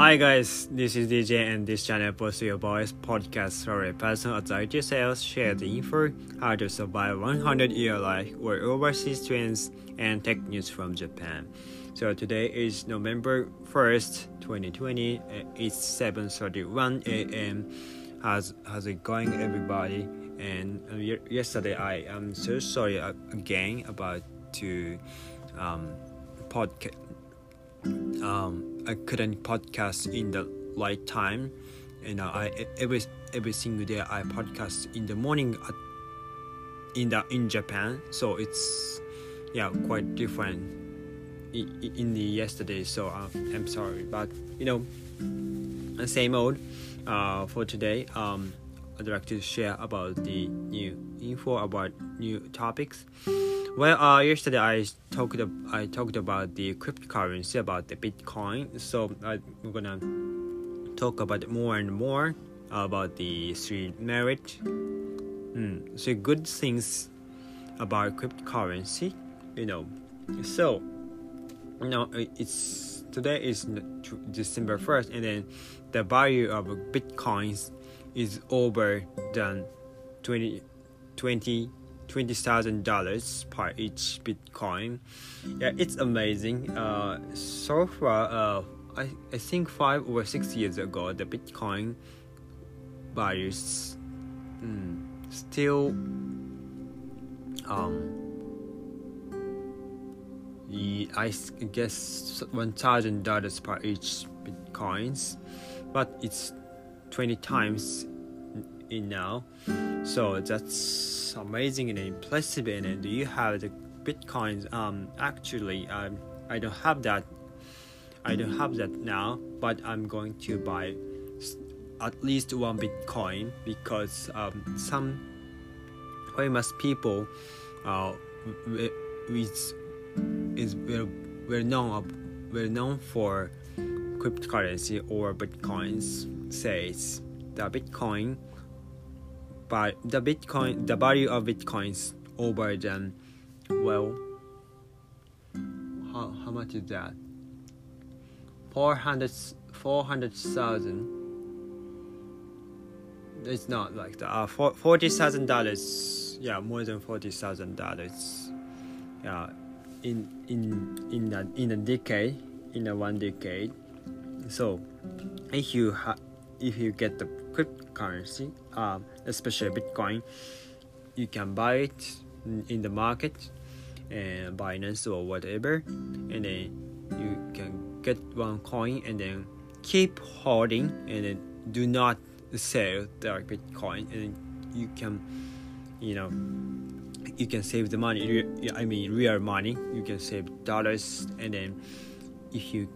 Hi guys, this is DJ and this channel posts your voice podcast for a personal authority sales share the info how to survive 100 year life or overseas trends and tech news from Japan. So today is November 1st, 2020. It's 7:31 a.m. How's how's it going, everybody? And uh, yesterday I am so sorry again about to um, podcast. Um, I couldn't podcast in the right time. and I every every single day I podcast in the morning at, in the in Japan. So it's yeah quite different in, in the yesterday. So uh, I'm sorry, but you know, same old. Uh, for today, um, I'd like to share about the new info about new topics. Well, uh, yesterday I talked I talked about the cryptocurrency about the Bitcoin. So I'm gonna talk about more and more about the three merit, mm, so good things about cryptocurrency. You know, so know it's today is December first, and then the value of bitcoins is over than 20 20 twenty thousand dollars per each Bitcoin. Yeah, it's amazing. Uh, so far, uh, I I think five or six years ago, the Bitcoin values mm, still um. I guess one thousand dollars per each bitcoins, but it's twenty times in now. So that's amazing and impressive. And do you have the bitcoins? Um, actually, um, I don't have that. I don't have that now, but I'm going to buy at least one bitcoin because um, some famous people uh, with is well, well known well known for cryptocurrency or bitcoins says the bitcoin but the Bitcoin, the value of Bitcoins over than, well, how, how much is that? 400, 400,000. It's not like that. Uh, $40,000. Yeah, more than $40,000. Yeah, in in in a, in a decade, in a one decade. So, if you ha- if you get the cryptocurrency, um, especially Bitcoin, you can buy it in the market and Binance or whatever, and then you can get one coin and then keep holding and then do not sell the Bitcoin, and you can, you know, you can save the money. I mean, real money. You can save dollars, and then if you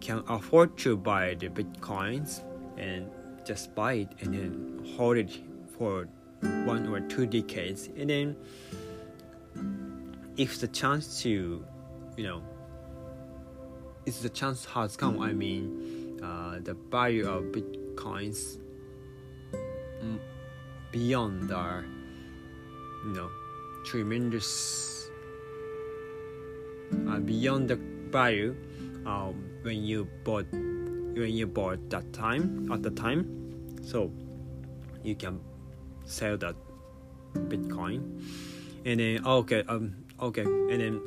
can afford to buy the bitcoins and just buy it and then hold it for one or two decades. And then if the chance to you know if the chance has come i mean uh, the value of bitcoins beyond our you know tremendous uh, beyond the value um, when you bought when you bought that time at the time. So you can sell that bitcoin. And then okay um okay. And then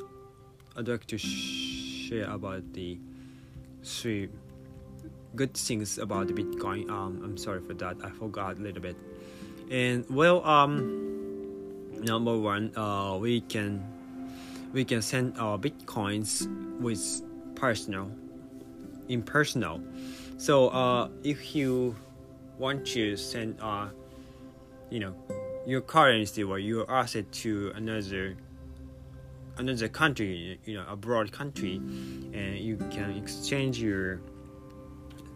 i'd like to share about the three good things about the bitcoin. Um i'm sorry for that. I forgot a little bit. And well um number one uh we can we can send our bitcoins with personal impersonal. So uh, if you want to send uh, you know your currency or your asset to another another country, you know, abroad country, and you can exchange your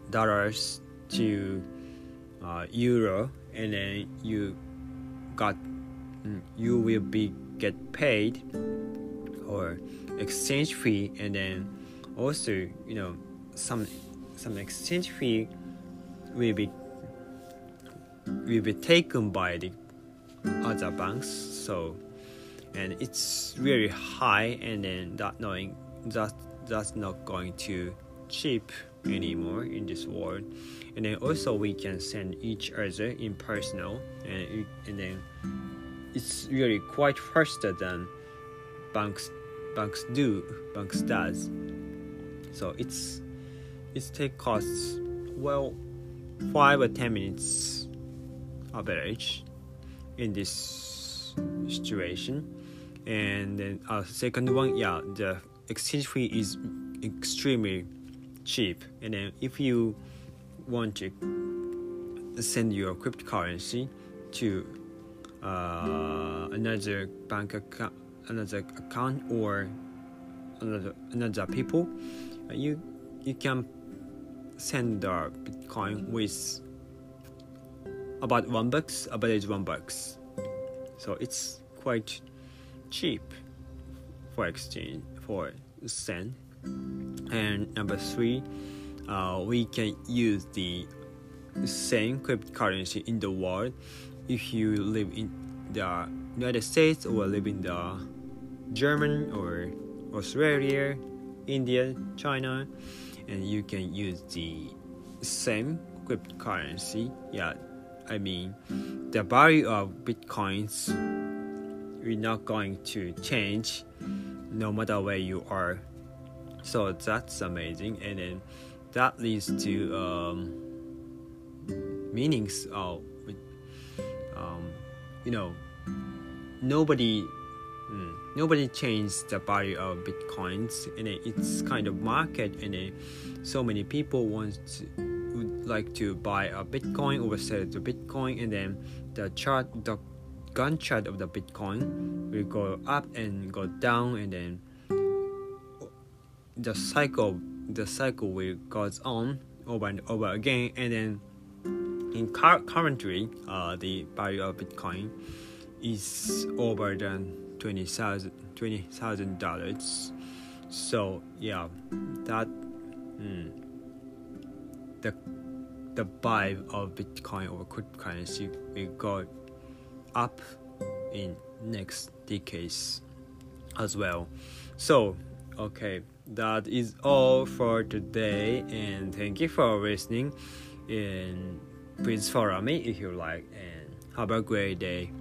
dollars to uh, euro, and then you got mm, you will be get paid or exchange fee, and then also you know some some exchange fee will be will be taken by the other banks so and it's really high and then that knowing that that's not going to cheap anymore in this world. And then also we can send each other in personal and, and then it's really quite faster than banks banks do banks does. So it's it's take costs well five or ten minutes average in this situation. And then uh, second one yeah the exchange fee is extremely cheap. And then if you want to send your cryptocurrency to uh, another bank account another account or another another people you you can send the bitcoin with about one bucks about it's one bucks. So it's quite cheap for exchange for send. And number three uh, we can use the same cryptocurrency in the world if you live in the United States or live in the German or Australia, India, China, and you can use the same cryptocurrency. Yeah, I mean the value of bitcoins is not going to change no matter where you are. So that's amazing, and then that leads to um, meanings of um, you know nobody mm, nobody changed the value of bitcoins and it's kind of market and so many people want to, would like to buy a bitcoin or sell the bitcoin and then the chart the gun chart of the bitcoin will go up and go down and then the cycle the cycle will goes on over and over again and then in currently uh, the value of bitcoin is over than twenty thousand twenty thousand dollars. So yeah that mm, the the buy of bitcoin or cryptocurrency will go up in next decades as well. So okay that is all for today and thank you for listening. And please follow me if you like and have a great day